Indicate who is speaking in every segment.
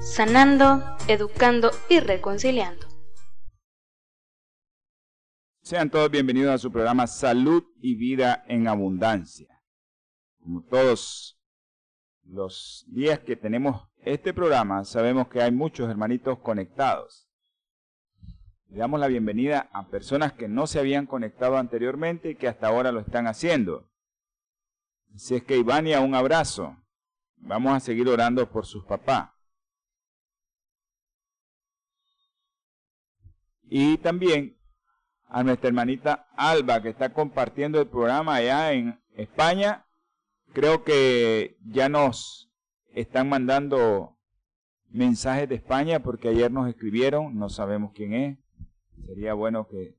Speaker 1: sanando, educando y reconciliando.
Speaker 2: Sean todos bienvenidos a su programa Salud y Vida en Abundancia. Como todos los días que tenemos este programa, sabemos que hay muchos hermanitos conectados. Le damos la bienvenida a personas que no se habían conectado anteriormente y que hasta ahora lo están haciendo. Así es que Ivania, un abrazo. Vamos a seguir orando por sus papás. Y también a nuestra hermanita Alba, que está compartiendo el programa allá en España. Creo que ya nos están mandando mensajes de España porque ayer nos escribieron, no sabemos quién es. Sería bueno que,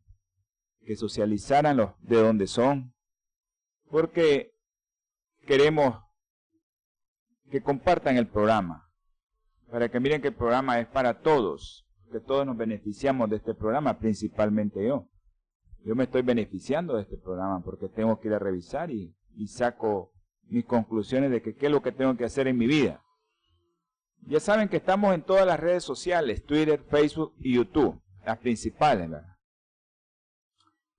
Speaker 2: que socializaran los de dónde son, porque queremos que compartan el programa, para que miren que el programa es para todos, que todos nos beneficiamos de este programa, principalmente yo. Yo me estoy beneficiando de este programa porque tengo que ir a revisar y, saco mis conclusiones de que qué es lo que tengo que hacer en mi vida. Ya saben que estamos en todas las redes sociales, Twitter, Facebook y YouTube, las principales, ¿verdad?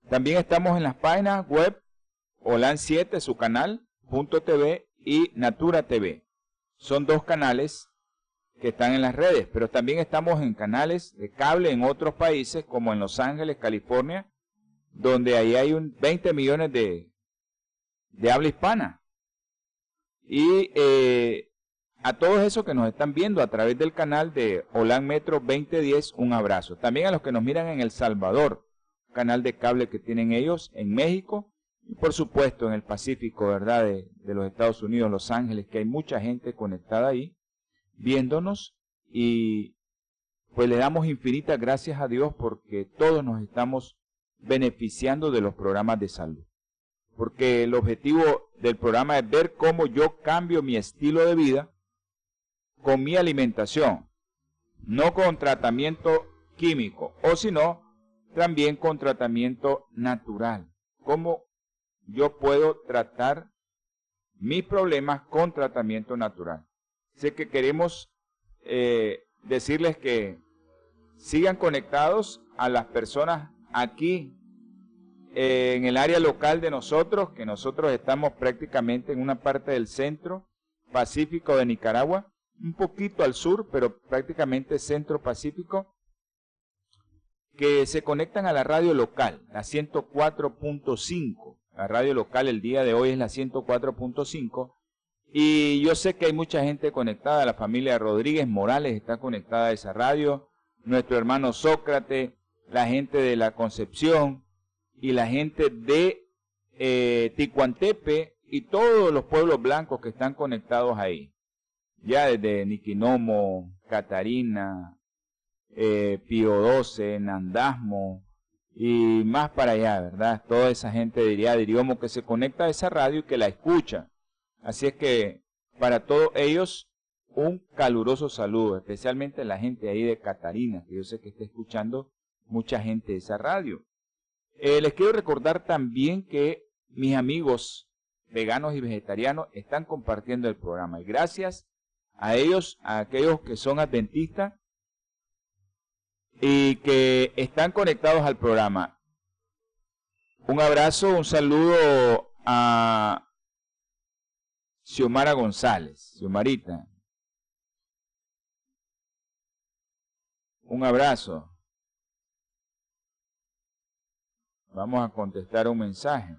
Speaker 2: También estamos en las páginas web Holan7, su canal, .tv y Natura TV. Son dos canales que están en las redes, pero también estamos en canales de cable en otros países, como en Los Ángeles, California, donde ahí hay un 20 millones de, de habla hispana. Y eh, a todos esos que nos están viendo a través del canal de Holan Metro 2010, un abrazo. También a los que nos miran en El Salvador, canal de cable que tienen ellos, en México, y por supuesto en el Pacífico, ¿verdad? De, de los Estados Unidos, Los Ángeles, que hay mucha gente conectada ahí viéndonos y pues le damos infinitas gracias a Dios porque todos nos estamos beneficiando de los programas de salud. Porque el objetivo del programa es ver cómo yo cambio mi estilo de vida con mi alimentación, no con tratamiento químico, o si no, también con tratamiento natural. Cómo yo puedo tratar mis problemas con tratamiento natural. Sé que queremos eh, decirles que sigan conectados a las personas aquí eh, en el área local de nosotros, que nosotros estamos prácticamente en una parte del centro pacífico de Nicaragua, un poquito al sur, pero prácticamente centro pacífico, que se conectan a la radio local, la 104.5. La radio local el día de hoy es la 104.5 y yo sé que hay mucha gente conectada, la familia Rodríguez Morales está conectada a esa radio, nuestro hermano Sócrates, la gente de la Concepción y la gente de eh, Ticuantepe y todos los pueblos blancos que están conectados ahí. Ya desde Niquinomo, Catarina, eh, Pío XII, Nandasmo y más para allá, ¿verdad? Toda esa gente diría, diríamos que se conecta a esa radio y que la escucha. Así es que para todos ellos un caluroso saludo, especialmente la gente ahí de Catarina, que yo sé que está escuchando mucha gente de esa radio. Eh, les quiero recordar también que mis amigos veganos y vegetarianos están compartiendo el programa y gracias a ellos, a aquellos que son adventistas y que están conectados al programa. Un abrazo, un saludo a Xiomara González. Xiomarita. Un abrazo. Vamos a contestar un mensaje.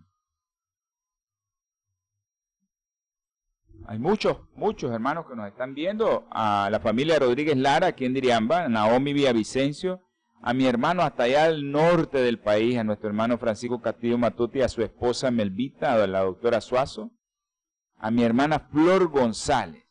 Speaker 2: Hay muchos, muchos hermanos que nos están viendo. A la familia Rodríguez Lara, aquí en Diriamba, Naomi Villavicencio, a mi hermano hasta allá al norte del país, a nuestro hermano Francisco Castillo Matuti, a su esposa Melvita, a la doctora Suazo, a mi hermana Flor González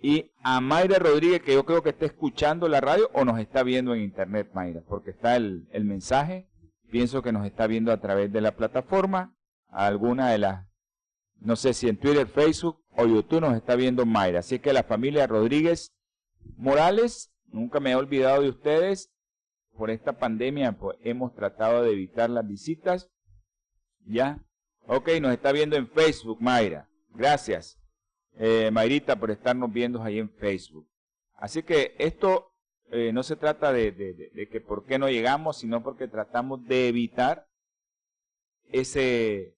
Speaker 2: y a Mayra Rodríguez, que yo creo que está escuchando la radio o nos está viendo en internet, Mayra, porque está el, el mensaje. Pienso que nos está viendo a través de la plataforma, alguna de las, no sé si en Twitter, Facebook o YouTube nos está viendo Mayra. Así que la familia Rodríguez Morales, nunca me he olvidado de ustedes. Por esta pandemia pues, hemos tratado de evitar las visitas. ¿Ya? Ok, nos está viendo en Facebook, Mayra. Gracias eh, Mayrita, por estarnos viendo ahí en Facebook. Así que esto eh, no se trata de, que por qué no llegamos, sino porque tratamos de evitar ese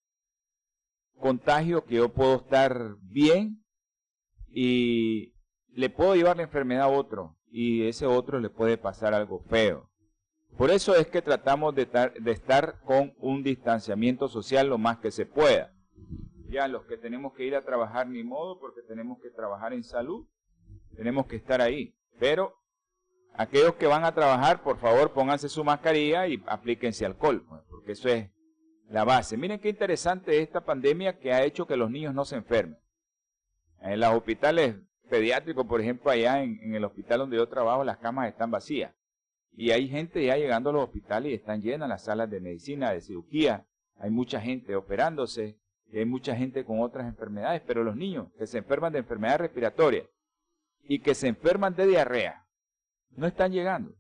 Speaker 2: contagio que yo puedo estar bien y le puedo llevar la enfermedad a otro y ese otro le puede pasar algo feo. Por eso es que tratamos de, de estar con un distanciamiento social lo más que se pueda ya los que tenemos que ir a trabajar ni modo porque tenemos que trabajar en salud, tenemos que estar ahí. Pero aquellos que van a trabajar, por favor, pónganse su mascarilla y aplíquense alcohol, pues, porque eso es la base. Miren qué interesante esta pandemia que ha hecho que los niños no se enfermen. En los hospitales pediátricos, por ejemplo, allá en, en el hospital donde yo trabajo, las camas están vacías. Y hay gente ya llegando a los hospitales y están llenas las salas de medicina, de cirugía. Hay mucha gente operándose hay mucha gente con otras enfermedades, pero los niños que se enferman de enfermedades respiratorias y que se enferman de diarrea no están llegando.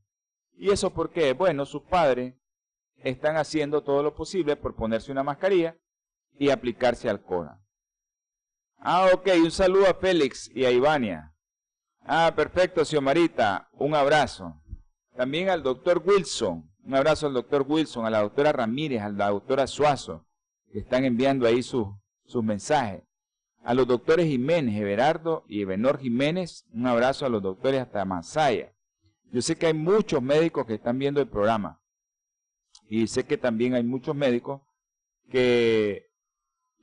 Speaker 2: ¿Y eso por qué? Bueno, sus padres están haciendo todo lo posible por ponerse una mascarilla y aplicarse alcohol. Ah, ok, un saludo a Félix y a Ivania. Ah, perfecto, Xiomarita, un abrazo. También al doctor Wilson, un abrazo al doctor Wilson, a la doctora Ramírez, a la doctora Suazo, que están enviando ahí sus, mensajes. A los doctores Jiménez, Everardo y Ebenor Jiménez, un abrazo a los doctores hasta Masaya. Yo sé que hay muchos médicos que están viendo el programa. Y sé que también hay muchos médicos que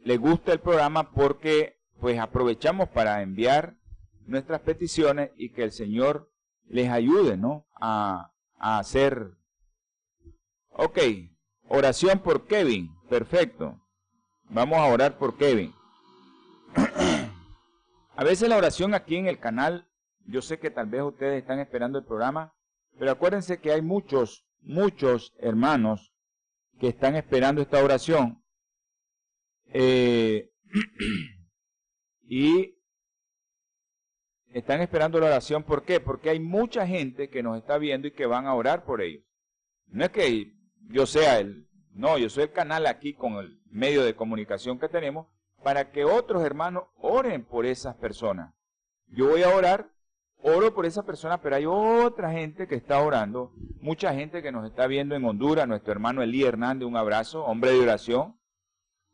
Speaker 2: les gusta el programa porque pues aprovechamos para enviar nuestras peticiones y que el Señor les ayude, ¿no? A, a hacer. Ok, oración por Kevin. Perfecto. Vamos a orar por Kevin. a veces la oración aquí en el canal, yo sé que tal vez ustedes están esperando el programa, pero acuérdense que hay muchos, muchos hermanos que están esperando esta oración. Eh, y están esperando la oración. ¿Por qué? Porque hay mucha gente que nos está viendo y que van a orar por ellos. No es que yo sea el, no, yo soy el canal aquí con el medio de comunicación que tenemos para que otros hermanos oren por esas personas. Yo voy a orar, oro por esa persona, pero hay otra gente que está orando, mucha gente que nos está viendo en Honduras, nuestro hermano Elí Hernández, un abrazo, hombre de oración.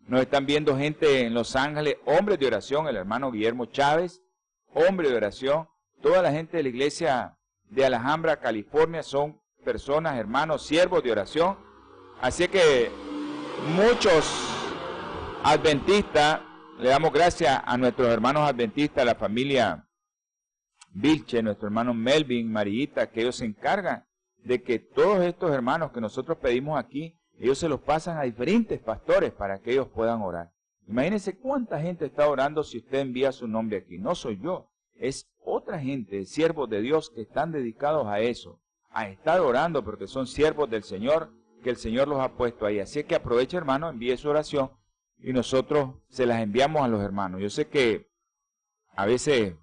Speaker 2: Nos están viendo gente en Los Ángeles, hombre de oración, el hermano Guillermo Chávez, hombre de oración. Toda la gente de la iglesia de Alhambra, California, son personas, hermanos, siervos de oración Así que muchos adventistas, le damos gracias a nuestros hermanos adventistas, la familia Vilche, nuestro hermano Melvin, Marita, que ellos se encargan de que todos estos hermanos que nosotros pedimos aquí, ellos se los pasan a diferentes pastores para que ellos puedan orar. Imagínense cuánta gente está orando si usted envía su nombre aquí. No soy yo, es otra gente, siervos de Dios que están dedicados a eso, a estar orando porque son siervos del Señor que el Señor los ha puesto ahí. Así que aproveche, hermano, envíe su oración y nosotros se las enviamos a los hermanos. Yo sé que a veces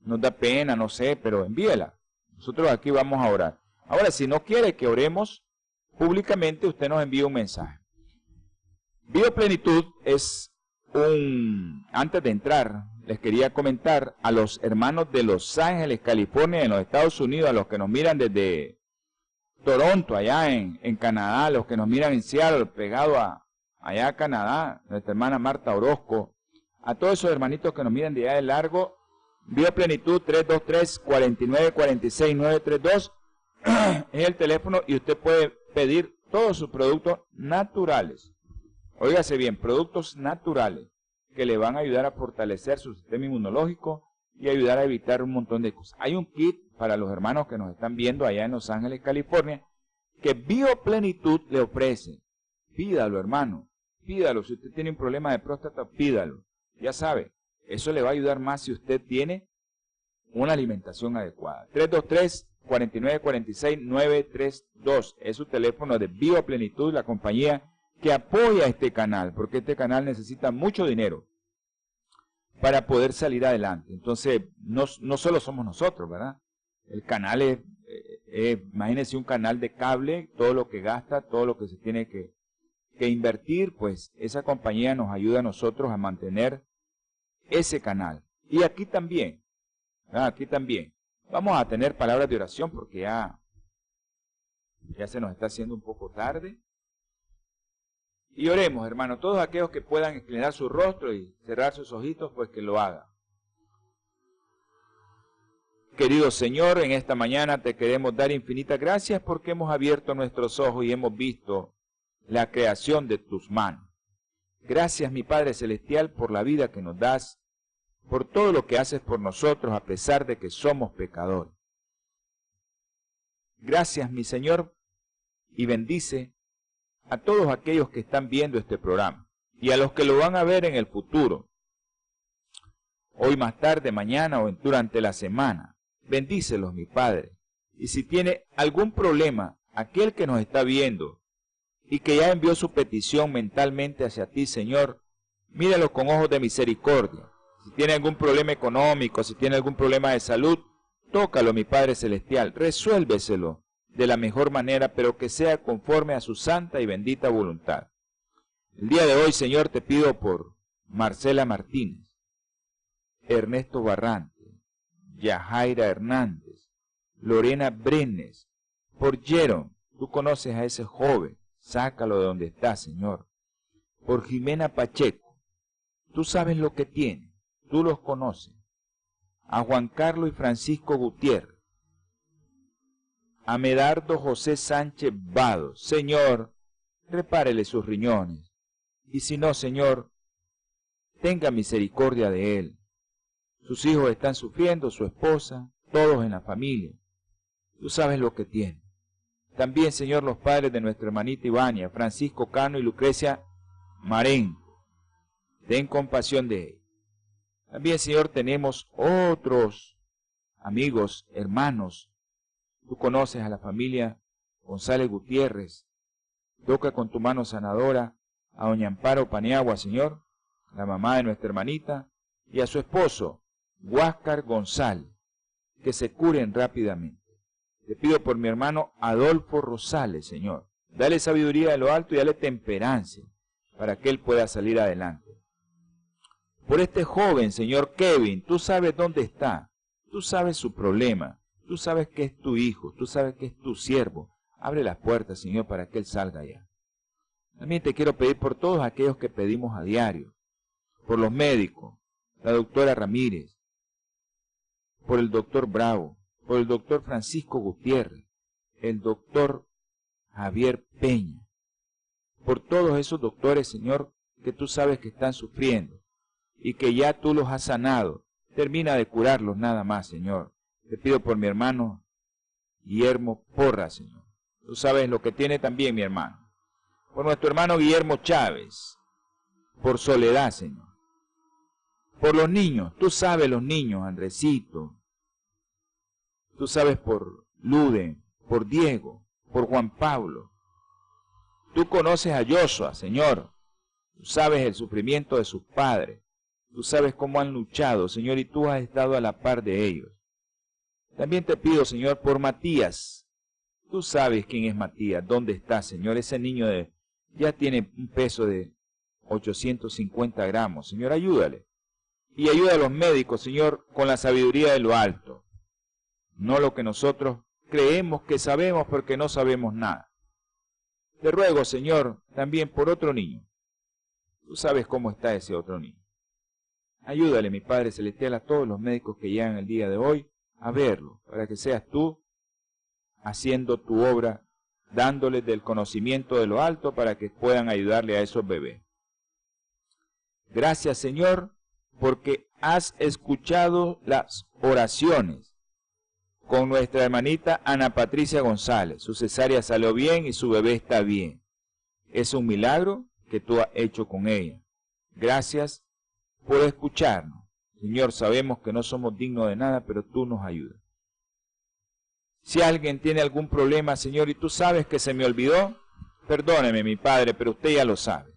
Speaker 2: nos da pena, no sé, pero envíela. Nosotros aquí vamos a orar. Ahora, si no quiere que oremos públicamente, usted nos envía un mensaje. Bioplenitud es un... Antes de entrar, les quería comentar a los hermanos de Los Ángeles, California, en los Estados Unidos, a los que nos miran desde Toronto, allá en, en Canadá, los que nos miran en Seattle, pegado a allá a Canadá, nuestra hermana Marta Orozco, a todos esos hermanitos que nos miran de allá de largo, Bioplenitud 323-4946-932 es el teléfono y usted puede pedir todos sus productos naturales. Óigase bien, productos naturales que le van a ayudar a fortalecer su sistema inmunológico y ayudar a evitar un montón de cosas. Hay un kit para los hermanos que nos están viendo allá en Los Ángeles, California, que Bioplenitud le ofrece. Pídalo, hermano. Pídalo. Si usted tiene un problema de próstata, pídalo. Ya sabe, eso le va a ayudar más si usted tiene una alimentación adecuada. 323 4946 932 es su teléfono de Viva Plenitud, la compañía que apoya este canal, porque este canal necesita mucho dinero para poder salir adelante. Entonces, no, no solo somos nosotros, ¿verdad? El canal es, eh, eh, imagínense un canal de cable, todo lo que gasta, todo lo que se tiene que, que invertir, pues esa compañía nos ayuda a nosotros a mantener ese canal. Y aquí también, aquí también. Vamos a tener palabras de oración porque ya, ya se nos está haciendo un poco tarde. Y oremos, hermano, todos aquellos que puedan inclinar su rostro y cerrar sus ojitos, pues que lo hagan. Querido Señor, en esta mañana te queremos dar infinitas gracias porque hemos abierto nuestros ojos y hemos visto la creación de tus manos. Gracias, mi Padre Celestial, por la vida que nos das, por todo lo que haces por nosotros a pesar de que somos pecadores. Gracias, mi Señor, y bendice a todos aquellos que están viendo este programa y a los que lo van a ver en el futuro, hoy más tarde, mañana o durante la semana. Bendícelos, mi Padre. Y si tiene algún problema, aquel que nos está viendo y que ya envió su petición mentalmente hacia ti, Señor, míralo con ojos de misericordia. Si tiene algún problema económico, si tiene algún problema de salud, tócalo, mi Padre Celestial, resuélveselo de la mejor manera, pero que sea conforme a su santa y bendita voluntad. El día de hoy, Señor, te pido por Marcela Martínez, Ernesto Barrante, Yajaira Hernández, Lorena Brenes, por Jerome, tú conoces a ese joven, sácalo de donde está, Señor. Por Jimena Pacheco, tú sabes lo que tiene, tú los conoces. A Juan Carlos y Francisco Gutiérrez, a Medardo José Sánchez Vado, Señor, repárele sus riñones, y si no, Señor, tenga misericordia de él. Sus hijos están sufriendo, su esposa, todos en la familia. Tú sabes lo que tiene. También, Señor, los padres de nuestra hermanita Ivania, Francisco Cano y Lucrecia Marenco. Ten compasión de él. También, Señor, tenemos otros amigos, hermanos, Tú conoces a la familia González Gutiérrez. Toca con tu mano sanadora a doña Amparo Paniagua, Señor, la mamá de nuestra hermanita, y a su esposo, Huáscar González, que se curen rápidamente. Te pido por mi hermano Adolfo Rosales, Señor. Dale sabiduría de lo alto y dale temperancia para que él pueda salir adelante. Por este joven, Señor Kevin, tú sabes dónde está, tú sabes su problema, Tú sabes que es tu hijo, tú sabes que es tu siervo. Abre las puertas, Señor, para que Él salga allá. También te quiero pedir por todos aquellos que pedimos a diario, por los médicos, la doctora Ramírez, por el doctor Bravo, por el doctor Francisco Gutiérrez, el doctor Javier Peña, por todos esos doctores, Señor, que tú sabes que están sufriendo y que ya tú los has sanado. Termina de curarlos nada más, Señor. Te pido por mi hermano Guillermo Porra, Señor. Tú sabes lo que tiene también mi hermano. Por nuestro hermano Guillermo Chávez. Por Soledad, Señor. Por los niños. Tú sabes los niños, Andresito. Tú sabes por Lude, por Diego, por Juan Pablo. Tú conoces a Joshua, Señor. Tú sabes el sufrimiento de sus padres. Tú sabes cómo han luchado, Señor, y tú has estado a la par de ellos. También te pido, Señor, por Matías. Tú sabes quién es Matías, dónde está, Señor. Ese niño de, ya tiene un peso de 850 gramos. Señor, ayúdale. Y ayuda a los médicos, Señor, con la sabiduría de lo alto. No lo que nosotros creemos que sabemos porque no sabemos nada. Te ruego, Señor, también por otro niño. Tú sabes cómo está ese otro niño. Ayúdale, mi Padre Celestial, a todos los médicos que llegan el día de hoy a verlo, para que seas tú haciendo tu obra, dándoles del conocimiento de lo alto para que puedan ayudarle a esos bebés. Gracias Señor, porque has escuchado las oraciones con nuestra hermanita Ana Patricia González. Su cesárea salió bien y su bebé está bien. Es un milagro que tú has hecho con ella. Gracias por escucharnos. Señor, sabemos que no somos dignos de nada, pero tú nos ayudas. Si alguien tiene algún problema, Señor, y tú sabes que se me olvidó, perdóneme, mi Padre, pero usted ya lo sabe.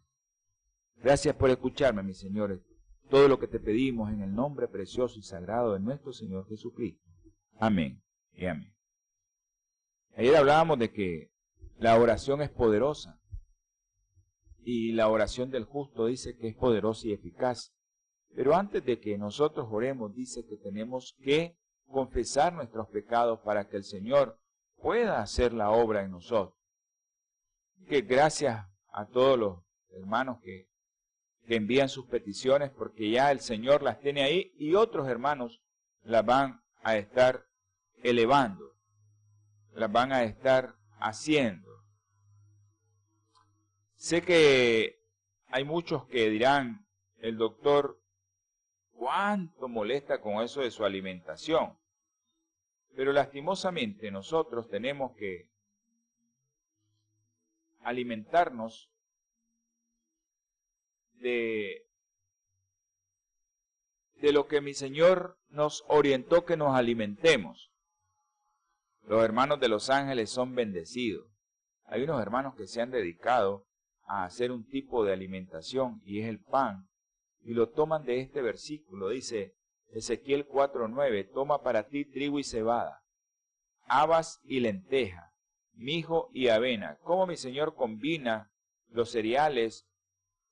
Speaker 2: Gracias por escucharme, mi Señor. Todo lo que te pedimos en el nombre precioso y sagrado de nuestro Señor Jesucristo. Amén y amén. Ayer hablábamos de que la oración es poderosa y la oración del justo dice que es poderosa y eficaz. Pero antes de que nosotros oremos, dice que tenemos que confesar nuestros pecados para que el Señor pueda hacer la obra en nosotros. Que gracias a todos los hermanos que, que envían sus peticiones, porque ya el Señor las tiene ahí y otros hermanos las van a estar elevando, las van a estar haciendo. Sé que hay muchos que dirán, el doctor cuánto molesta con eso de su alimentación. Pero lastimosamente nosotros tenemos que alimentarnos de, de lo que mi Señor nos orientó que nos alimentemos. Los hermanos de los ángeles son bendecidos. Hay unos hermanos que se han dedicado a hacer un tipo de alimentación y es el pan y lo toman de este versículo. Dice Ezequiel 4.9, toma para ti trigo y cebada, habas y lenteja, mijo y avena. ¿Cómo mi Señor combina los cereales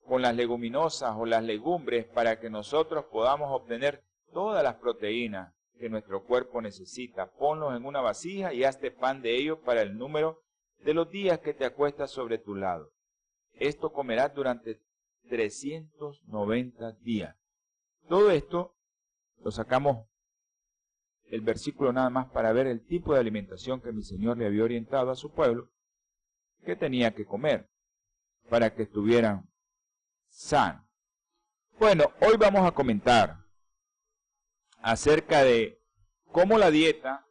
Speaker 2: con las leguminosas o las legumbres para que nosotros podamos obtener todas las proteínas que nuestro cuerpo necesita? Ponlos en una vasija y hazte pan de ellos para el número de los días que te acuestas sobre tu lado. Esto comerás durante 390 días. Todo esto lo sacamos el versículo nada más para ver el tipo de alimentación que mi Señor le había orientado a su pueblo que tenía que comer para que estuvieran sanos. Bueno, hoy vamos a comentar acerca de cómo la dieta,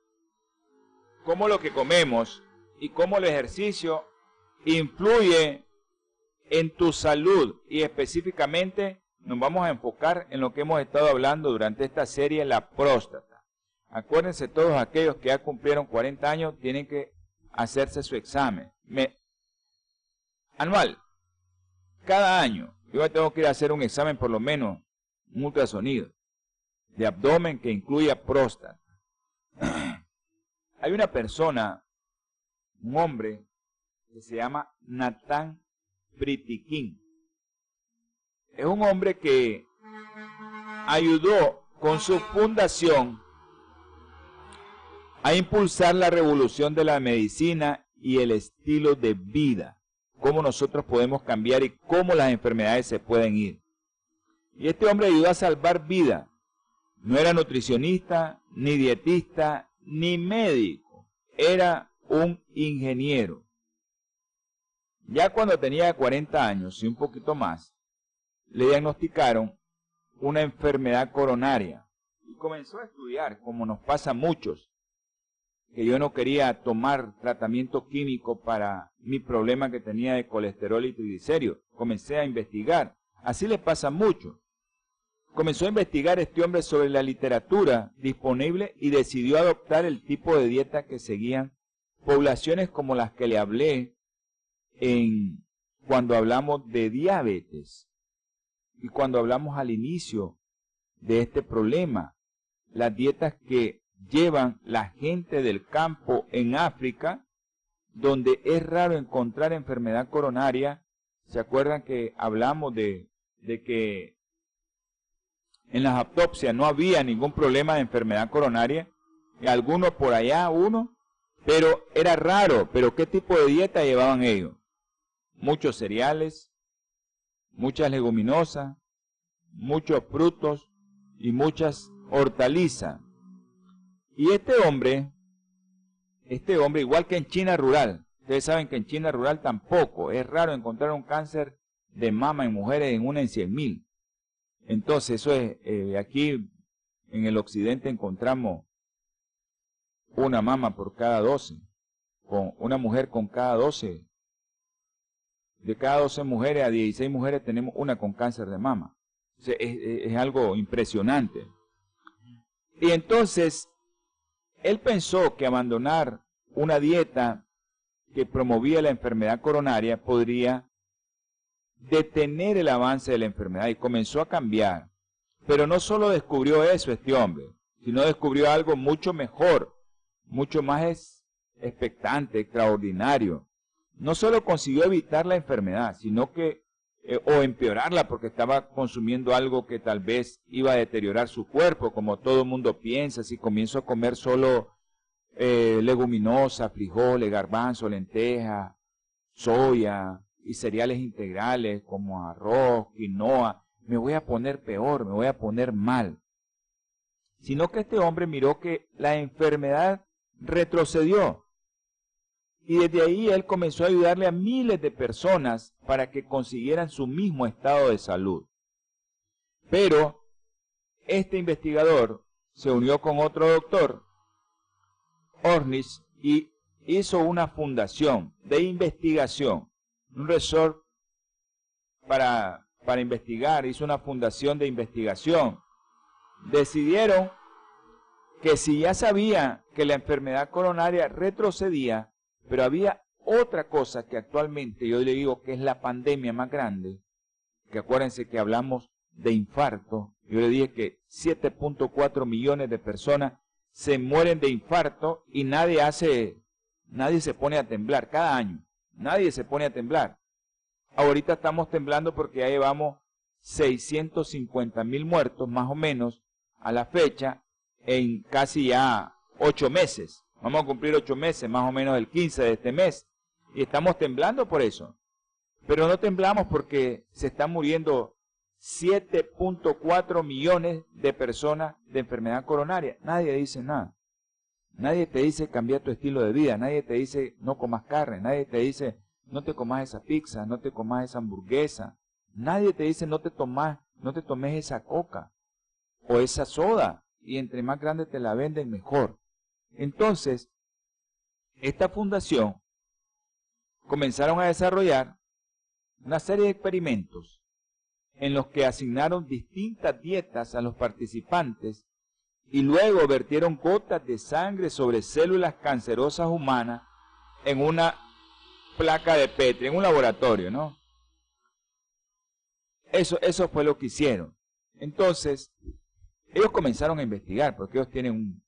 Speaker 2: cómo lo que comemos y cómo el ejercicio influye en tu salud y específicamente nos vamos a enfocar en lo que hemos estado hablando durante esta serie, la próstata. Acuérdense todos aquellos que ya cumplieron 40 años tienen que hacerse su examen anual. Cada año yo tengo que ir a hacer un examen por lo menos, un ultrasonido de abdomen que incluya próstata. Hay una persona, un hombre, que se llama Natán Pritikin. Es un hombre que ayudó con su fundación a impulsar la revolución de la medicina y el estilo de vida, cómo nosotros podemos cambiar y cómo las enfermedades se pueden ir. Y este hombre ayudó a salvar vida. No era nutricionista, ni dietista, ni médico. Era un ingeniero. Ya cuando tenía 40 años y un poquito más, le diagnosticaron una enfermedad coronaria y comenzó a estudiar, como nos pasa a muchos, que yo no quería tomar tratamiento químico para mi problema que tenía de colesterol y triglicéridos. Comencé a investigar. Así le pasa mucho. Comenzó a investigar este hombre sobre la literatura disponible y decidió adoptar el tipo de dieta que seguían poblaciones como las que le hablé en cuando hablamos de diabetes y cuando hablamos al inicio de este problema, las dietas que llevan la gente del campo en África, donde es raro encontrar enfermedad coronaria. ¿Se acuerdan que hablamos de, de que en las autopsias no había ningún problema de enfermedad coronaria? Y algunos por allá, uno, pero era raro. Pero ¿qué tipo de dieta llevaban ellos? Muchos cereales, muchas leguminosas, muchos frutos y muchas hortalizas. Y este hombre, este hombre, igual que en China rural, ustedes saben que en China rural tampoco, es raro encontrar un cáncer de mama en mujeres en una en cien mil. Entonces, eso es, eh, aquí en el occidente encontramos una mama por cada doce, con una mujer con cada doce de cada 12 mujeres a 16 mujeres tenemos una con cáncer de mama. es, algo impresionante. Y entonces, él pensó que abandonar una dieta que promovía la enfermedad coronaria podría detener el avance de la enfermedad y comenzó a cambiar. Pero no solo descubrió eso este hombre, sino descubrió algo mucho mejor, mucho más expectante, extraordinario. No solo consiguió evitar la enfermedad, sino que, eh, o empeorarla porque estaba consumiendo algo que tal vez iba a deteriorar su cuerpo, como todo el mundo piensa, si comienzo a comer solo eh, leguminosa, frijoles, garbanzo, lenteja, soya y cereales integrales como arroz, quinoa, me voy a poner peor, me voy a poner mal. Sino que este hombre miró que la enfermedad retrocedió. Y desde ahí él comenzó a ayudarle a miles de personas para que consiguieran su mismo estado de salud. Pero este investigador se unió con otro doctor, Ornis, y hizo una fundación de investigación, un resort para para investigar, hizo una fundación de investigación. Decidieron que si ya sabía que la enfermedad coronaria retrocedía, pero había otra cosa que actualmente yo le digo que es la pandemia más grande, que acuérdense que hablamos de infarto, yo le dije que 7.4 millones de personas se mueren de infarto y nadie hace, nadie se pone a temblar cada año, nadie se pone a temblar. Ahorita estamos temblando porque ya llevamos 650 mil muertos más o menos a la fecha en casi ya ocho meses. Vamos a cumplir ocho meses, más o menos el 15 de este mes. Y estamos temblando por eso. Pero no temblamos porque se están muriendo 7.4 millones de personas de enfermedad coronaria. Nadie dice nada. Nadie te dice cambiar tu estilo de vida. Nadie te dice no comas carne. Nadie te dice no te comas esa pizza, no te comas esa hamburguesa. Nadie te dice no te tomas, no te tomes esa coca o esa soda y entre más grande te la venden mejor. Entonces, esta fundación comenzaron a desarrollar una serie de experimentos en los que asignaron distintas dietas a los participantes y luego vertieron gotas de sangre sobre células cancerosas humanas en una placa de Petri en un laboratorio, ¿no? Eso, eso fue lo que hicieron. Entonces, ellos comenzaron a investigar, porque ellos tienen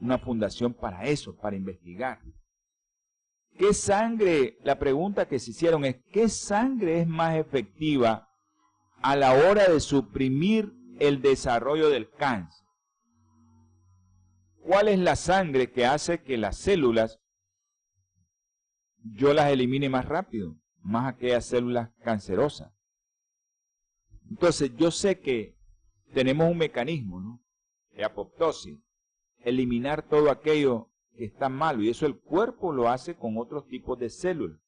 Speaker 2: una fundación para eso, para investigar. ¿Qué sangre? La pregunta que se hicieron es, ¿qué sangre es más efectiva a la hora de suprimir el desarrollo del cáncer? ¿Cuál es la sangre que hace que las células yo las elimine más rápido, más aquellas células cancerosas. Entonces, yo sé que tenemos un mecanismo, ¿no? De apoptosis, eliminar todo aquello que está malo, y eso el cuerpo lo hace con otros tipos de células.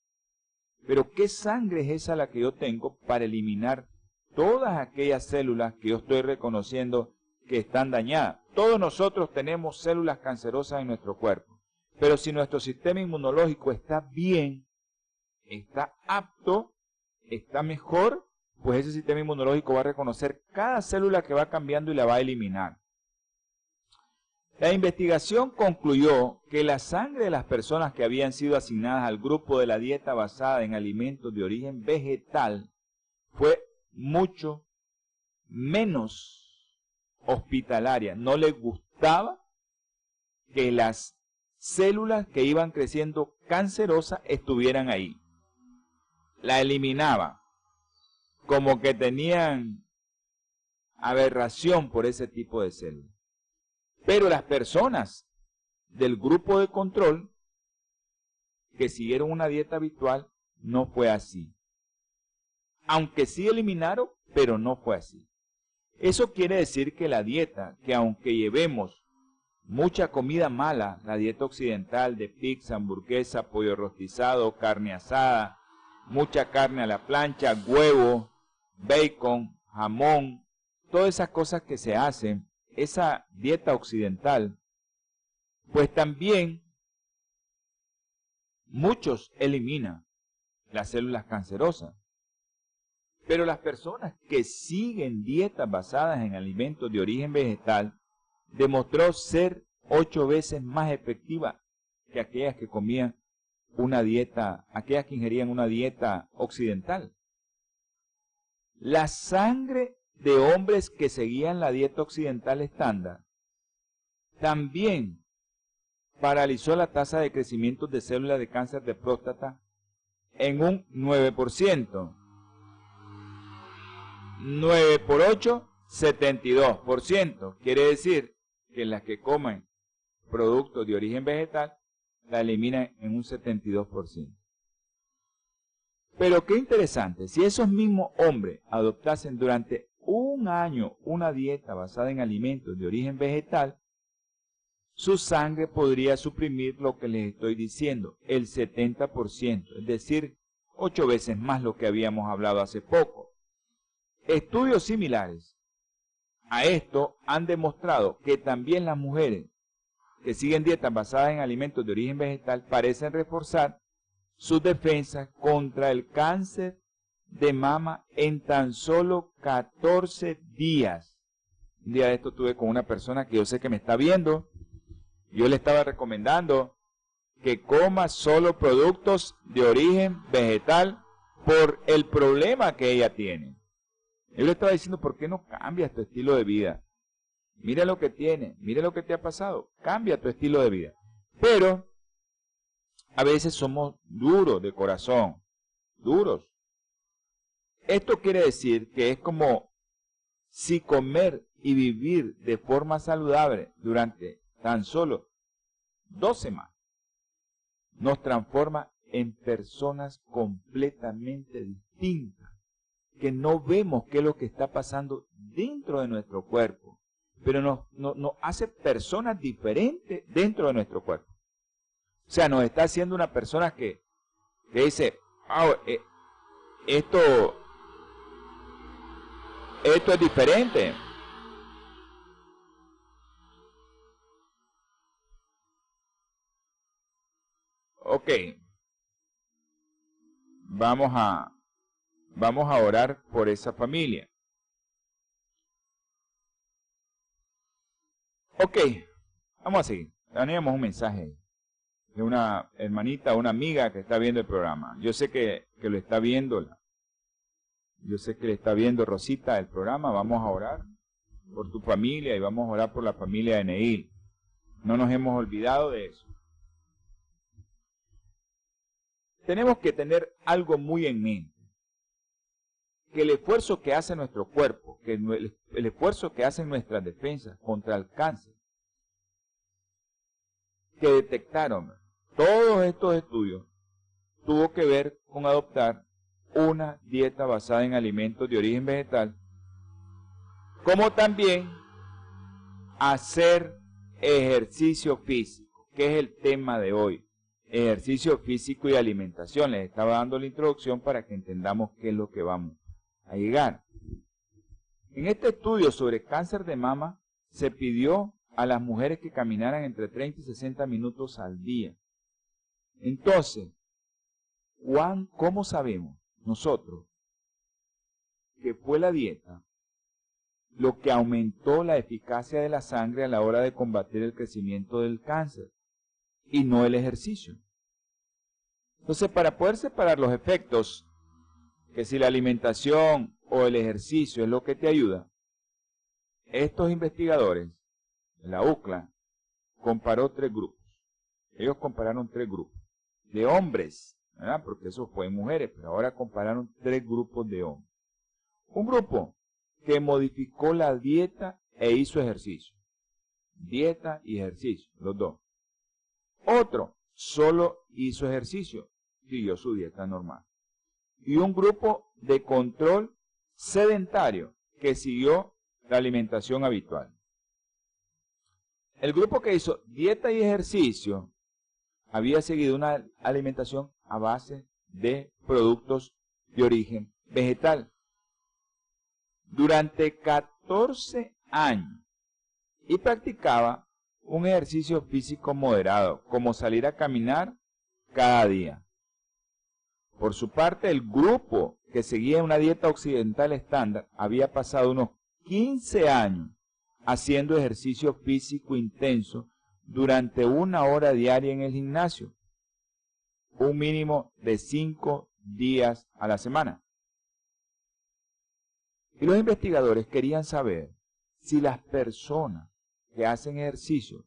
Speaker 2: Pero, ¿qué sangre es esa la que yo tengo para eliminar todas aquellas células que yo estoy reconociendo que están dañadas? Todos nosotros tenemos células cancerosas en nuestro cuerpo. Pero si nuestro sistema inmunológico está bien, está apto, está mejor, pues ese sistema inmunológico va a reconocer cada célula que va cambiando y la va a eliminar. La investigación concluyó que la sangre de las personas que habían sido asignadas al grupo de la dieta basada en alimentos de origen vegetal fue mucho menos hospitalaria. No les gustaba que las células que iban creciendo cancerosas estuvieran ahí. La eliminaba, como que tenían aberración por ese tipo de células. Pero las personas del grupo de control que siguieron una dieta habitual, no fue así. Aunque sí eliminaron, pero no fue así. Eso quiere decir que la dieta, que aunque llevemos mucha comida mala, la dieta occidental de pizza, hamburguesa, pollo rostizado, carne asada, mucha carne a la plancha, huevo, bacon, jamón, todas esas cosas que se hacen, esa dieta occidental, pues también muchos eliminan las células cancerosas. Pero las personas que siguen dietas basadas en alimentos de origen vegetal, demostró ser ocho veces más efectiva que aquellas que comían una dieta, aquellas que ingerían una dieta occidental. La sangre de hombres que seguían la dieta occidental estándar también paralizó la tasa de crecimiento de células de cáncer de próstata en un 9%. 9 por 8, 72%. Quiere decir que las que comen productos de origen vegetal la eliminan en un 72%. Pero qué interesante, si esos mismos hombres adoptasen durante un año una dieta basada en alimentos de origen vegetal, su sangre podría suprimir lo que les estoy diciendo, el 70%, es decir, ocho veces más lo que habíamos hablado hace poco. Estudios similares a esto han demostrado que también las mujeres que siguen dietas basadas en alimentos de origen vegetal parecen reforzar sus defensas contra el cáncer de mama en tan solo 14 días. Un día de esto tuve con una persona que yo sé que me está viendo. Yo le estaba recomendando que coma solo productos de origen vegetal por el problema que ella tiene. Yo le estaba diciendo, ¿por qué no cambias tu estilo de vida? Mira lo que tiene, mira lo que te ha pasado, cambia tu estilo de vida. Pero a veces somos duros de corazón, duros. Esto quiere decir que es como si comer y vivir de forma saludable durante tan solo dos semanas nos transforma en personas completamente distintas, que no vemos qué es lo que está pasando dentro de nuestro cuerpo, pero nos, nos, hace personas diferentes dentro de nuestro cuerpo. O sea, nos está haciendo una persona que, que dice, ah, eh, esto, esto es diferente. Ok. Vamos a, vamos a orar por esa familia. Ok, vamos a seguir. Teníamos un mensaje de una hermanita, una amiga que está viendo el programa. Yo sé que, que lo está viendo. Yo sé que le está viendo Rosita el programa. Vamos a orar por tu familia y vamos a orar por la familia de Neil. No nos hemos olvidado de eso. tenemos que tener algo muy en mente. Que el esfuerzo que hace nuestro cuerpo, que el, esfuerzo que hacen nuestras defensas contra el cáncer, que detectaron todos estos estudios, tuvo que ver con adoptar una dieta basada en alimentos de origen vegetal, como también hacer ejercicio físico, que es el tema de hoy ejercicio físico y alimentación. Les estaba dando la introducción para que entendamos qué es lo que vamos a llegar. En este estudio sobre cáncer de mama se pidió a las mujeres que caminaran entre 30 y 60 minutos al día. Entonces, ¿cómo sabemos nosotros que fue la dieta lo que aumentó la eficacia de la sangre a la hora de combatir el crecimiento del cáncer? y no el ejercicio. Entonces, para poder separar los efectos, que si la alimentación o el ejercicio es lo que te ayuda, estos investigadores, la UCLA, comparó tres grupos. Ellos compararon tres grupos de hombres, porque eso fue en mujeres, pero ahora compararon tres grupos de hombres. Un grupo que modificó la dieta e hizo ejercicio. Dieta y ejercicio, los dos. Otro solo hizo ejercicio, siguió su dieta normal. Y un grupo de control sedentario que siguió la alimentación habitual. El grupo que hizo dieta y ejercicio había seguido una alimentación a base de productos de origen vegetal. Durante 14 años y practicaba un ejercicio físico moderado, como salir a caminar cada día. Por su parte, el grupo que seguía una dieta occidental estándar había pasado unos 15 años haciendo ejercicio físico intenso durante una hora diaria en el gimnasio, un mínimo de cinco días a la semana. Y los investigadores querían saber si las personas que hacen ejercicio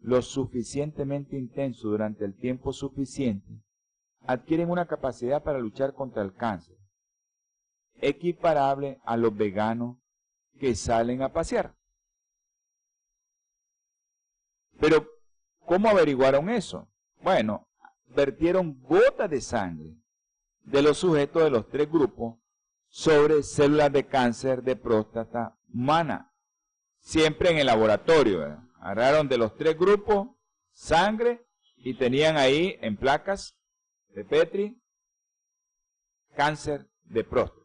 Speaker 2: lo suficientemente intenso durante el tiempo suficiente adquieren una capacidad para luchar contra el cáncer, equiparable a los veganos que salen a pasear. Pero, ¿cómo averiguaron eso? Bueno, vertieron gotas de sangre de los sujetos de los tres grupos sobre células de cáncer de próstata humana, siempre en el laboratorio. Agarraron de los tres grupos sangre y tenían ahí en placas de Petri cáncer de próstata.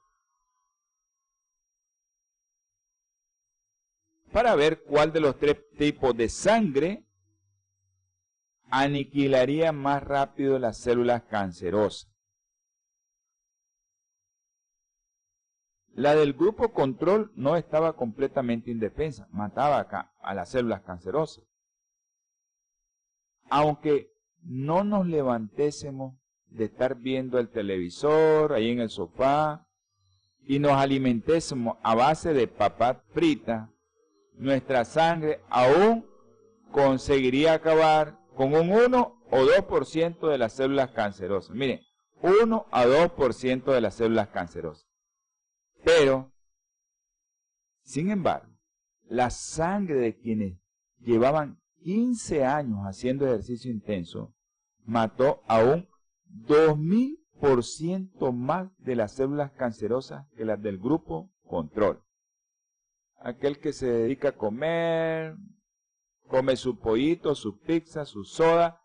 Speaker 2: Para ver cuál de los tres tipos de sangre aniquilaría más rápido las células cancerosas. La del grupo control no estaba completamente indefensa, mataba acá a las células cancerosas. Aunque no nos levantésemos de estar viendo el televisor ahí en el sofá y nos alimentésemos a base de papas frita, nuestra sangre aún conseguiría acabar con un 1 o 2% de las células cancerosas. Miren, 1 a 2% de las células cancerosas. Pero, sin embargo, la sangre de quienes llevaban 15 años haciendo ejercicio intenso mató a un 2000% más de las células cancerosas que las del grupo control. Aquel que se dedica a comer, come su pollito, su pizza, su soda,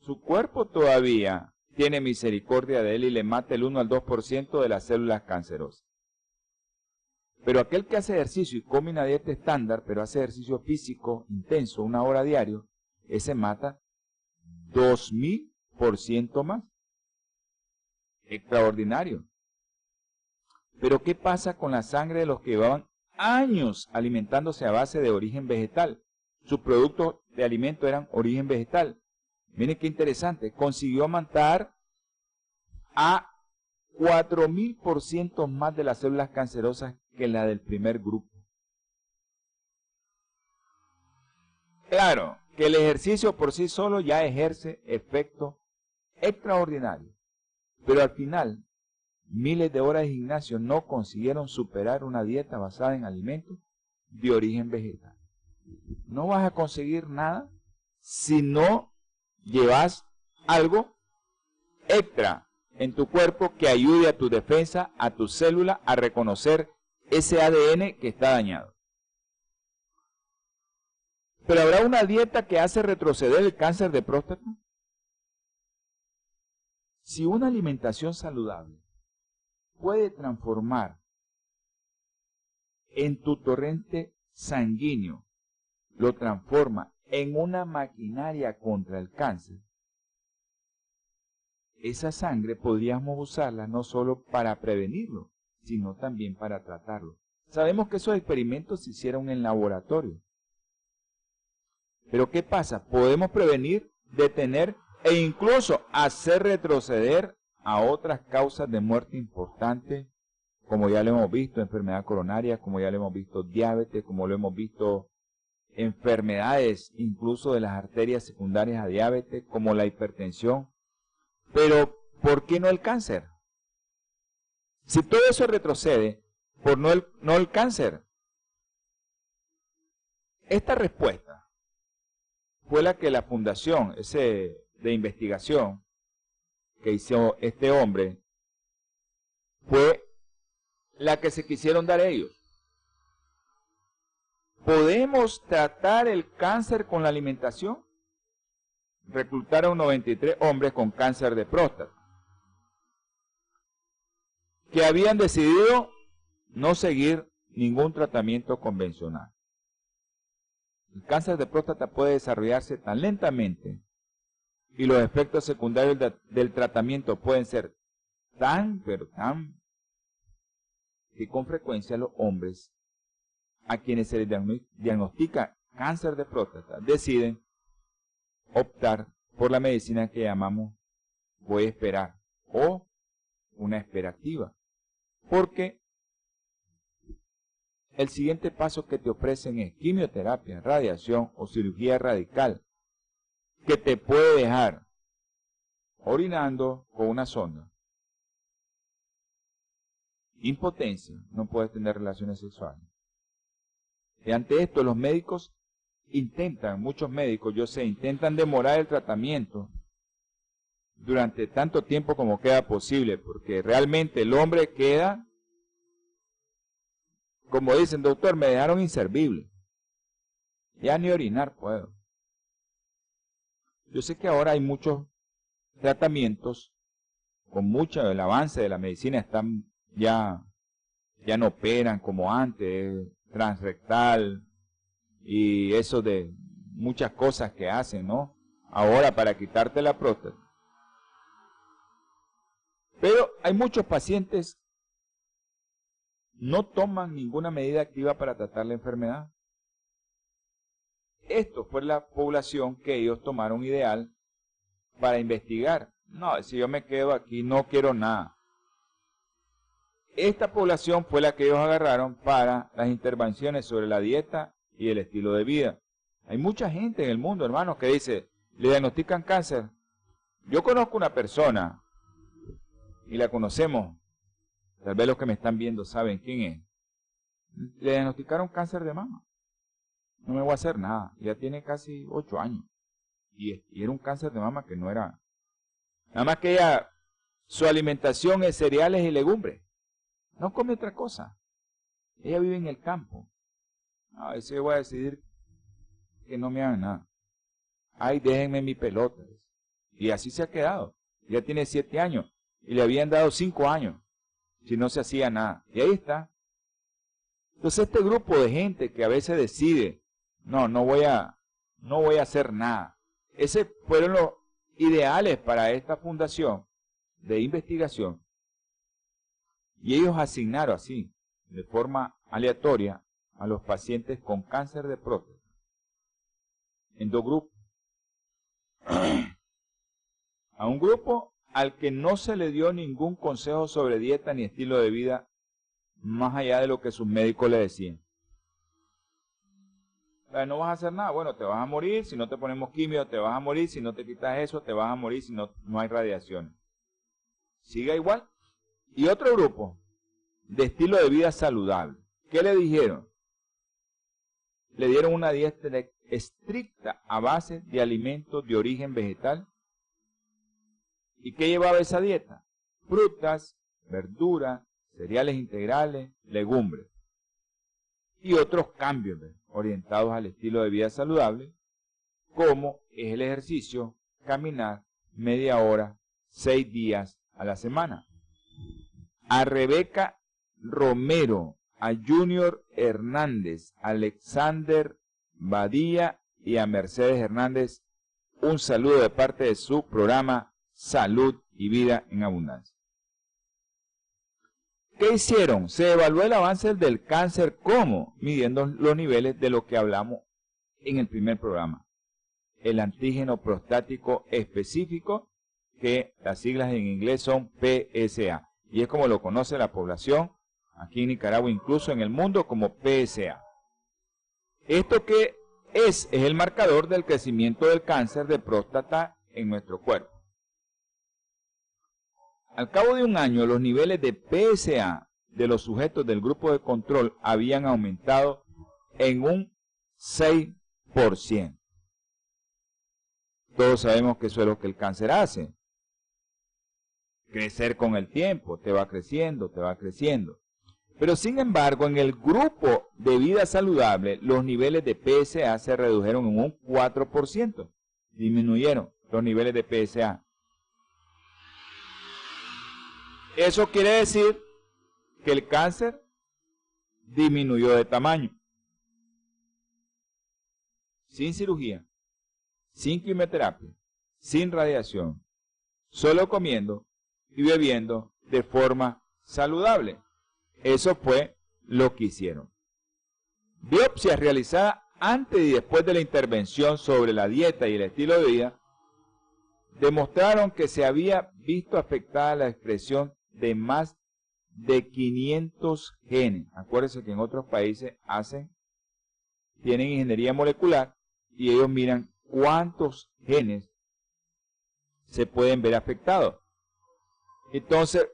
Speaker 2: su cuerpo todavía tiene misericordia de él y le mata el 1 al 2% de las células cancerosas. Pero aquel que hace ejercicio y come una dieta estándar, pero hace ejercicio físico intenso, una hora diario, ese mata 2000% más. Extraordinario. Pero ¿qué pasa con la sangre de los que llevaban años alimentándose a base de origen vegetal? Sus productos de alimento eran origen vegetal. Miren qué interesante, consiguió matar a 4000% más de las células cancerosas que la del primer grupo. Claro, que el ejercicio por sí solo ya ejerce efecto extraordinario, pero al final miles de horas de gimnasio no consiguieron superar una dieta basada en alimentos de origen vegetal no vas a conseguir nada si no llevas algo extra en tu cuerpo que ayude a tu defensa, a tu célula a reconocer ese ADN que está dañado. Pero habrá una dieta que hace retroceder el cáncer de próstata. Si una alimentación saludable puede transformar en tu torrente sanguíneo lo transforma en una maquinaria contra el cáncer, esa sangre podríamos usarla no solo para prevenirlo, sino también para tratarlo. Sabemos que esos experimentos se hicieron en laboratorio. Pero ¿qué pasa? Podemos prevenir, detener e incluso hacer retroceder a otras causas de muerte importantes, como ya lo hemos visto, enfermedad coronaria, como ya lo hemos visto, diabetes, como lo hemos visto, enfermedades incluso de las arterias secundarias a diabetes, como la hipertensión. Pero, ¿por qué no el cáncer? Si todo eso retrocede, ¿por no el, no el cáncer? Esta respuesta fue la que la fundación ese de investigación que hizo este hombre fue la que se quisieron dar ellos. ¿Podemos tratar el cáncer con la alimentación? Reclutaron 93 hombres con cáncer de próstata que habían decidido no seguir ningún tratamiento convencional. El cáncer de próstata puede desarrollarse tan lentamente y los efectos secundarios del tratamiento pueden ser tan, pero tan, que con frecuencia los hombres a quienes se les diagnostica cáncer de próstata deciden optar por la medicina que llamamos voy a esperar o una espera activa. Porque el siguiente paso que te ofrecen es quimioterapia, radiación o cirugía radical que te puede dejar orinando con una sonda. Impotencia, no puedes tener relaciones sexuales. Y ante esto los médicos intentan, muchos médicos, yo sé, intentan demorar el tratamiento durante tanto tiempo como queda posible, porque realmente el hombre queda, como dicen, doctor, me dejaron inservible. Ya ni orinar puedo. Yo sé que ahora hay muchos tratamientos, con mucho el avance de la medicina, están ya, ya no operan como antes, transrectal y eso de muchas cosas que hacen, ¿no? Ahora para quitarte la próstata. Pero hay muchos pacientes no toman ninguna medida activa para tratar la enfermedad. Esto fue la población que ellos tomaron ideal para investigar. No, si yo me quedo aquí no quiero nada. Esta población fue la que ellos agarraron para las intervenciones sobre la dieta y el estilo de vida. Hay mucha gente en el mundo, hermanos, que dice, le diagnostican cáncer. Yo conozco una persona, y la conocemos, tal vez los que me están viendo saben quién es. Le diagnosticaron cáncer de mama. No me voy a hacer nada. Ya tiene casi ocho años. Y, era un cáncer de mama que no era... Nada más que ella, su alimentación es cereales y legumbres. No come otra cosa. Ella vive en el campo. A veces voy a decidir que no me hagan nada. Ay, déjenme mi pelota. Y así se ha quedado. Ya tiene siete años. Y le habían dado cinco años. Si no se hacía nada. Y ahí está. Entonces este grupo de gente que a veces decide, no, no voy a, no voy a hacer nada. Ese fueron los ideales para esta fundación de investigación y ellos asignaron así, de forma aleatoria, a los pacientes con cáncer de próstata en dos grupos. a un grupo al que no se le dio ningún consejo sobre dieta ni estilo de vida más allá de lo que sus médicos le decían. no vas a hacer nada, bueno, te vas a morir, si no te ponemos quimio, te vas a morir, si no te quitas eso, te vas a morir, si no, no hay radiación. Siga igual. Y otro grupo de estilo de vida saludable. ¿Qué le dijeron? Le dieron una dieta estricta a base de alimentos de origen vegetal. ¿Y qué llevaba esa dieta? Frutas, verduras, cereales integrales, legumbres. Y otros cambios orientados al estilo de vida saludable, como es el ejercicio, caminar media hora, seis días a la semana a Rebeca Romero, a Junior Hernández, Alexander Badía y a Mercedes Hernández un saludo de parte de su programa Salud y Vida en Abundancia. ¿Qué hicieron? Se evaluó el avance del cáncer como midiendo los niveles de lo que hablamos en el primer programa. El antígeno prostático específico, que las siglas en inglés son PSA y es como lo conoce la población aquí en Nicaragua, incluso en el mundo, como PSA. Esto que es, es el marcador del crecimiento del cáncer de próstata en nuestro cuerpo. Al cabo de un año, los niveles de PSA de los sujetos del grupo de control habían aumentado en un 6%. Todos sabemos que eso es lo que el cáncer hace crecer con el tiempo, te va creciendo, te va creciendo. Pero sin embargo, en el grupo de vida saludable, los niveles de PSA se redujeron en un 4%. Disminuyeron los niveles de PSA. Eso quiere decir que el cáncer disminuyó de tamaño. Sin cirugía, sin quimioterapia, sin radiación, solo comiendo y bebiendo de forma saludable. Eso fue lo que hicieron. Biopsias realizadas antes y después de la intervención sobre la dieta y el estilo de vida demostraron que se había visto afectada la expresión de más de 500 genes. Acuérdense que en otros países hacen, tienen ingeniería molecular y ellos miran cuántos genes se pueden ver afectados. Entonces,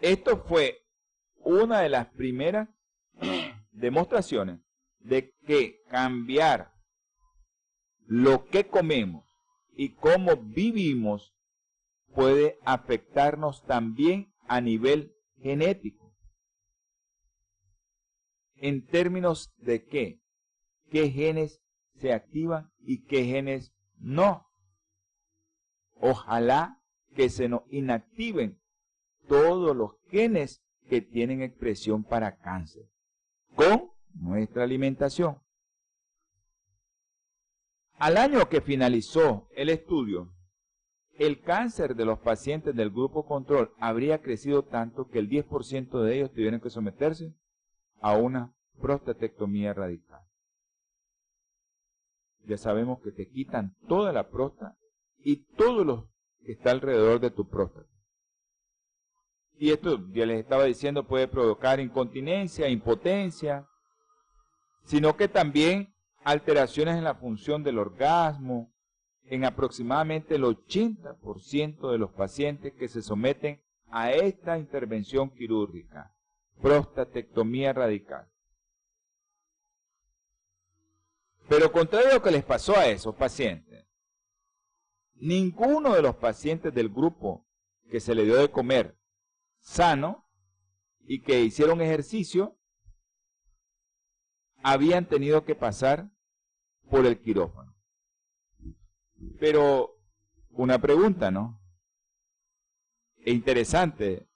Speaker 2: esto fue una de las primeras demostraciones de que cambiar lo que comemos y cómo vivimos puede afectarnos también a nivel genético. En términos de qué, qué genes se activan y qué genes no. Ojalá que se nos inactiven todos los genes que tienen expresión para cáncer con nuestra alimentación. Al año que finalizó el estudio, el cáncer de los pacientes del grupo control habría crecido tanto que el 10% de ellos tuvieron que someterse a una prostatectomía radical. Ya sabemos que te quitan toda la próstata y todo lo que está alrededor de tu próstata. Y esto, ya les estaba diciendo, puede provocar incontinencia, impotencia, sino que también alteraciones en la función del orgasmo, en aproximadamente el 80% de los pacientes que se someten a esta intervención quirúrgica, prostatectomía radical. Pero contrario a lo que les pasó a esos pacientes, ninguno de los pacientes del grupo que se le dio de comer sano y que hicieron ejercicio habían tenido que pasar por el quirófano. Pero una pregunta, ¿no? E interesante,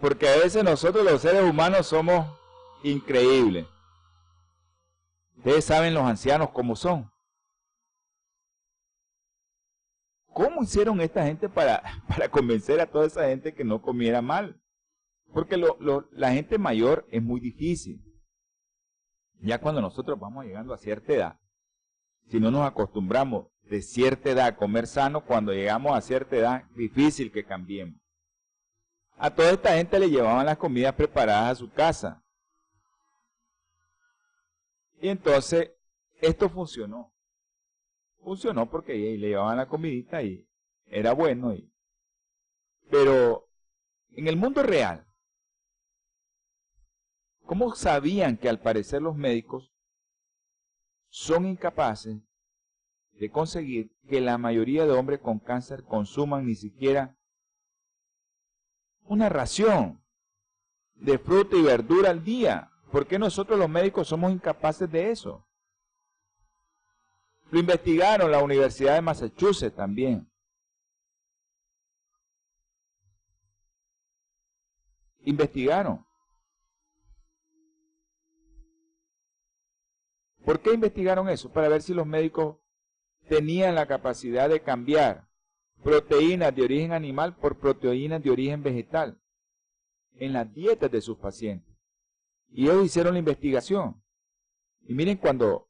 Speaker 2: porque a veces nosotros los seres humanos somos increíbles. Ustedes saben los ancianos cómo son. ¿Cómo hicieron esta gente para, para convencer a toda esa gente que no comiera mal? Porque la gente mayor es muy difícil. Ya cuando nosotros vamos llegando a cierta edad, si no nos acostumbramos de cierta edad a comer sano, cuando llegamos a cierta edad, difícil que cambiemos. A toda esta gente le llevaban las comidas preparadas a su casa. Y entonces, esto funcionó. Funcionó porque le llevaban la comidita y era bueno. Y... Pero en el mundo real, ¿cómo sabían que al parecer los médicos son incapaces de conseguir que la mayoría de hombres con cáncer consuman ni siquiera una ración de fruta y verdura al día? ¿Por qué nosotros los médicos somos incapaces de eso? Lo investigaron la Universidad de Massachusetts también. Investigaron. ¿Por qué investigaron eso? Para ver si los médicos tenían la capacidad de cambiar proteínas de origen animal por proteínas de origen vegetal en las dietas de sus pacientes. Y ellos hicieron la investigación. Y miren cuando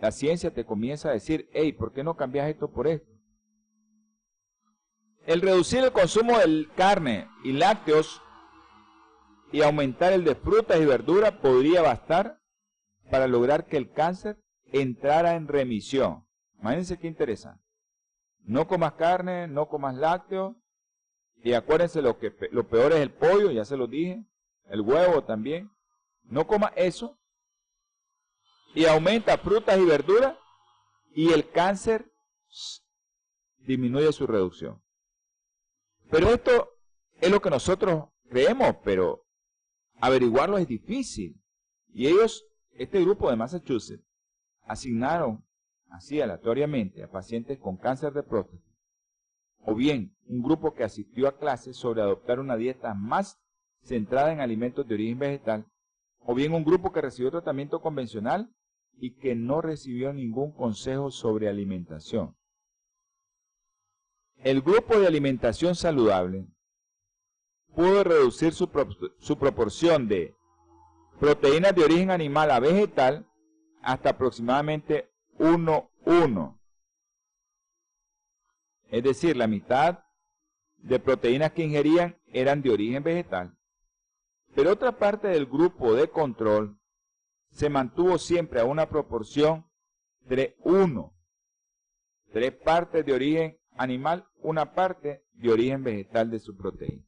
Speaker 2: la ciencia te comienza a decir, hey, ¿por qué no cambias esto por esto? El reducir el consumo de carne y lácteos y aumentar el de frutas y verduras podría bastar para lograr que el cáncer entrara en remisión. Imagínense qué interesante. No comas carne, no comas lácteos. Y acuérdense lo que lo peor es el pollo, ya se lo dije. El huevo también. No coma eso. Y aumenta frutas y verduras. Y el cáncer disminuye su reducción. Pero esto es lo que nosotros creemos, pero averiguarlo es difícil. Y ellos, este grupo de Massachusetts, asignaron así aleatoriamente a pacientes con cáncer de próstata, o bien un grupo que asistió a clases sobre adoptar una dieta más centrada en alimentos de origen vegetal, o bien un grupo que recibió tratamiento convencional y que no recibió ningún consejo sobre alimentación. El grupo de alimentación saludable pudo reducir su, su proporción de proteínas de origen animal a vegetal hasta aproximadamente 1,1. Es decir, la mitad de proteínas que ingerían eran de origen vegetal. Pero otra parte del grupo de control se mantuvo siempre a una proporción de 1. Tres partes de origen animal, una parte de origen vegetal de su proteína.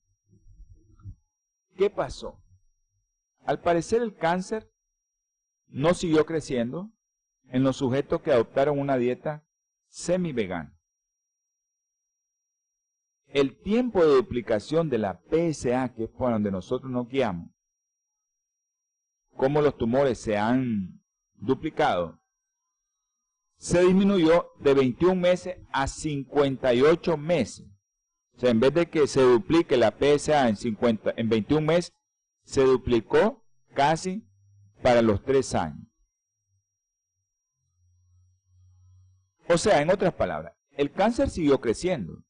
Speaker 2: ¿Qué pasó? Al parecer el cáncer no siguió creciendo en los sujetos que adoptaron una dieta semi-vegana. El tiempo de duplicación de la PSA, que es por donde nosotros nos guiamos, como los tumores se han duplicado, se disminuyó de 21 meses a 58 meses. O sea, en vez de que se duplique la PSA en, 50, en 21 meses, se duplicó casi para los 3 años. O sea, en otras palabras, el cáncer siguió creciendo,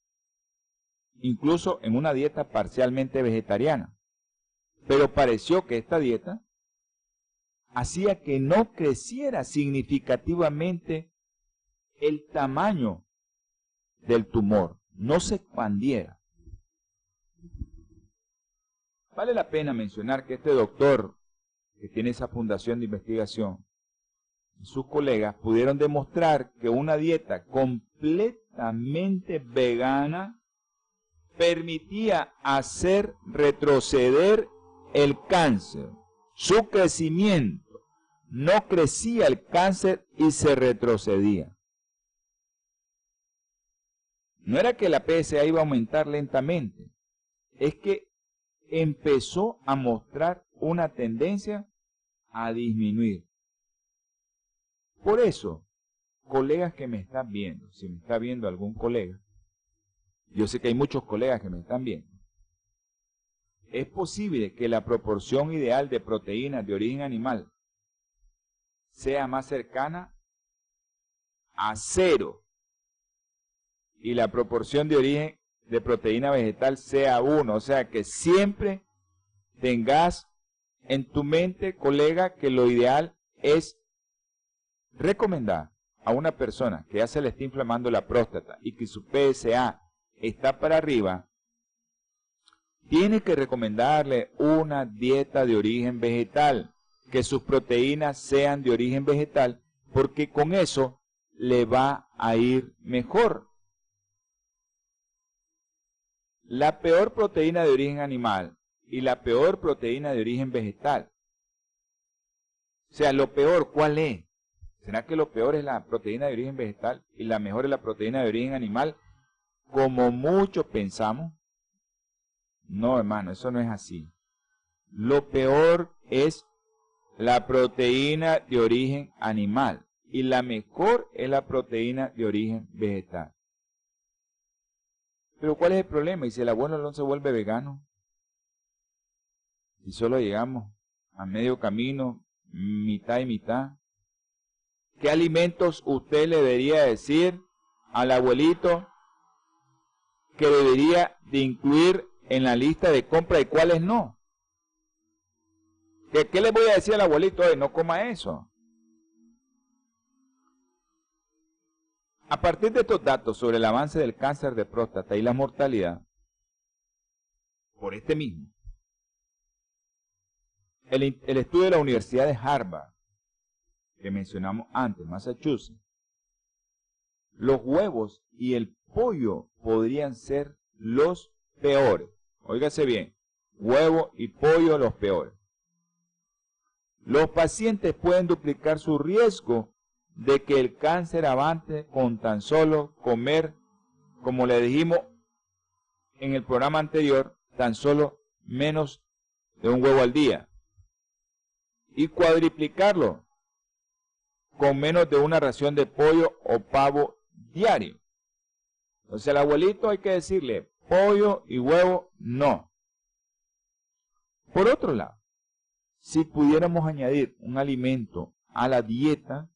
Speaker 2: incluso en una dieta parcialmente vegetariana, pero pareció que esta dieta hacía que no creciera significativamente el tamaño del tumor, no se expandiera. Vale la pena mencionar que este doctor que tiene esa fundación de investigación y sus colegas pudieron demostrar que una dieta completamente vegana permitía hacer retroceder el cáncer, su crecimiento. No crecía el cáncer y se retrocedía. No era que la PSA iba a aumentar lentamente, es que empezó a mostrar una tendencia a disminuir. Por eso, colegas que me están viendo, si me está viendo algún colega, yo sé que hay muchos colegas que me están viendo, es posible que la proporción ideal de proteínas de origen animal sea más cercana a cero y la proporción de origen de proteína vegetal sea uno. O sea que siempre tengas en tu mente, colega, que lo ideal es recomendar a una persona que ya se le está inflamando la próstata y que su PSA está para arriba, tiene que recomendarle una dieta de origen vegetal, que sus proteínas sean de origen vegetal, porque con eso le va a ir mejor. la peor proteína de origen animal y la peor proteína de origen vegetal. O sea, lo peor, ¿cuál es? ¿Será que lo peor es la proteína de origen vegetal y la mejor es la proteína de origen animal? Como muchos pensamos. No, hermano, eso no es así. Lo peor es la proteína de origen animal y la mejor es la proteína de origen vegetal. Pero ¿cuál es el problema? ¿Y si el abuelo no se vuelve vegano? Y solo llegamos a medio camino, mitad y mitad. ¿Qué alimentos usted le debería decir al abuelito que debería de incluir en la lista de compra y cuáles no? ¿Qué, le voy a decir al abuelito? hoy? no coma eso. A partir de estos datos sobre el avance del cáncer de próstata y la mortalidad, por este mismo, el, estudio de la Universidad de Harvard, que mencionamos antes, Massachusetts, los huevos y el pollo podrían ser los peores. Óigase bien, huevo y pollo los peores. Los pacientes pueden duplicar su riesgo de que el cáncer avance con tan solo comer, como le dijimos en el programa anterior, tan solo menos de un huevo al día. Y cuadriplicarlo con menos de una ración de pollo o pavo diario. Sea, al abuelito hay que decirle pollo y huevo no. Por otro lado, si pudiéramos añadir un alimento a la dieta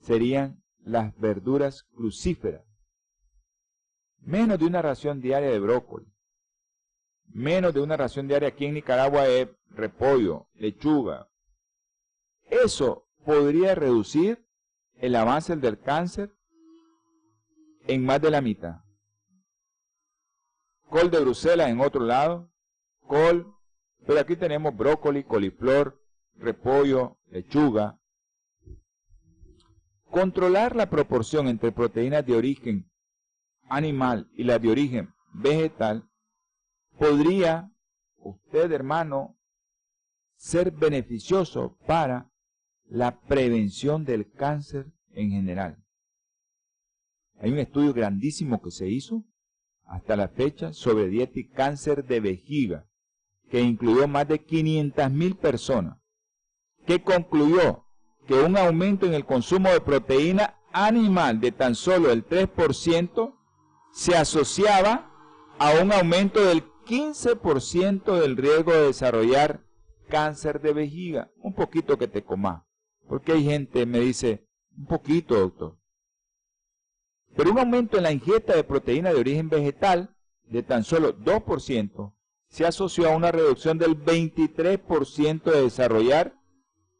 Speaker 2: serían las verduras crucíferas. Menos de una ración diaria de brócoli, menos de una ración diaria aquí en Nicaragua es repollo, lechuga. Eso podría reducir el avance del cáncer en más de la mitad. Col de Bruselas en otro lado, col, pero aquí tenemos brócoli, coliflor, repollo, lechuga. Controlar la proporción entre proteínas de origen animal y las de origen vegetal podría usted, hermano, ser beneficioso para la prevención del cáncer en general. Hay un estudio grandísimo que se hizo hasta la fecha sobre dieta y cáncer de vejiga, que incluyó más de 500.000 personas, que concluyó que un aumento en el consumo de proteína animal de tan solo el 3% se asociaba a un aumento del 15% del riesgo de desarrollar cáncer de vejiga. Un poquito que te comas. Porque hay gente me dice, un poquito, doctor. Pero un aumento en la ingesta de proteína de origen vegetal de tan solo 2% se asoció a una reducción del 23% de desarrollar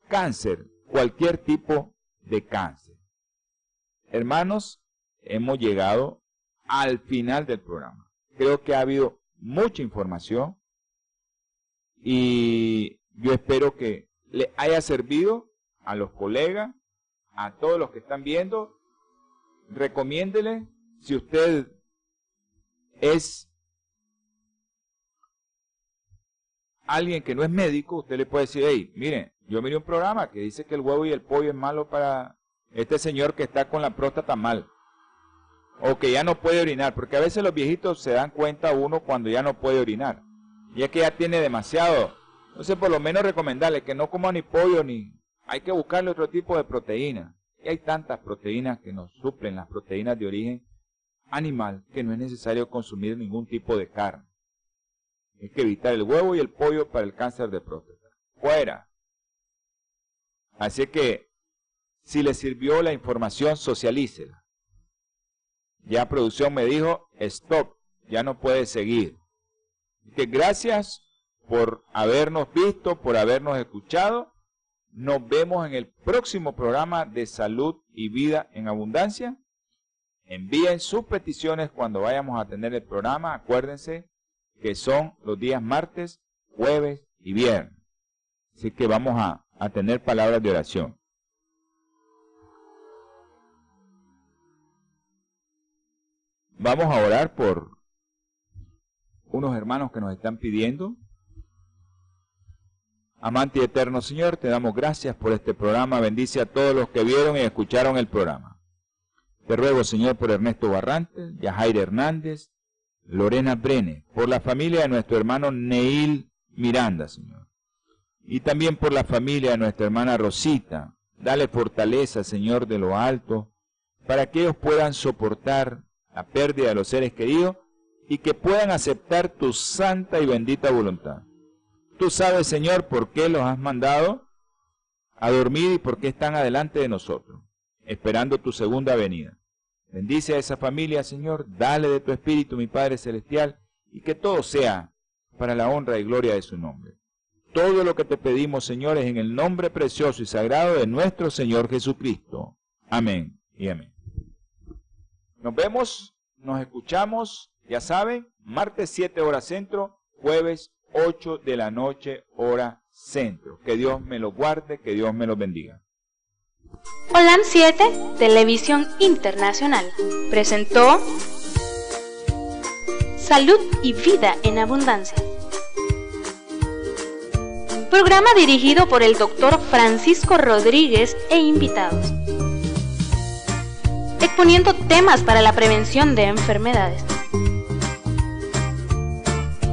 Speaker 2: cáncer, cualquier tipo de cáncer. Hermanos, hemos llegado al final del programa. Creo que ha habido mucha información y yo espero que le haya servido a los colegas, a todos los que están viendo. Recomiéndele, si usted es alguien que no es médico, usted le puede decir, hey, mire, yo miré un programa que dice que el huevo y el pollo es malo para este señor que está con la próstata mal o que ya no puede orinar, porque a veces los viejitos se dan cuenta uno cuando ya no puede orinar, y es que ya tiene demasiado. Entonces, por lo menos recomendarle que no coma ni pollo ni. Hay que buscarle otro tipo de proteína. Y hay tantas proteínas que nos suplen las proteínas de origen animal que no es necesario consumir ningún tipo de carne. Hay que evitar el huevo y el pollo para el cáncer de próstata. Fuera. Así que, si le sirvió la información, socialícela. Ya producción me dijo, stop, ya no puede seguir. Que gracias por habernos visto, por habernos escuchado. Nos vemos en el próximo programa de salud y vida en abundancia. Envíen sus peticiones cuando vayamos a tener el programa. Acuérdense que son los días martes, jueves y viernes. Así que vamos a, a tener palabras de oración. Vamos a orar por unos hermanos que nos están pidiendo. Amante y eterno Señor, te damos gracias por este programa. Bendice a todos los que vieron y escucharon el programa. Te ruego, Señor, por Ernesto Barrantes, Yajair Hernández, Lorena Brene, por la familia de nuestro hermano Neil Miranda, Señor. Y también por la familia de nuestra hermana Rosita. Dale fortaleza, Señor, de lo alto, para que ellos puedan soportar la pérdida de los seres queridos y que puedan aceptar tu santa y bendita voluntad. Tú sabes, Señor, por qué los has mandado a dormir y por qué están adelante de nosotros, esperando tu segunda venida. Bendice a esa familia, Señor, dale de tu espíritu, mi Padre Celestial, y que todo sea para la honra y gloria de su nombre. Todo lo que te pedimos, Señor, es en el nombre precioso y sagrado de nuestro Señor Jesucristo. Amén y amén. Nos vemos, nos escuchamos, ya saben, martes 7 horas centro, jueves 8 de la noche hora centro. Que Dios me lo guarde, que Dios me lo bendiga.
Speaker 1: Holan 7, Televisión Internacional, presentó Salud y Vida en Abundancia. Programa dirigido por el doctor Francisco Rodríguez e invitados exponiendo temas para la prevención de enfermedades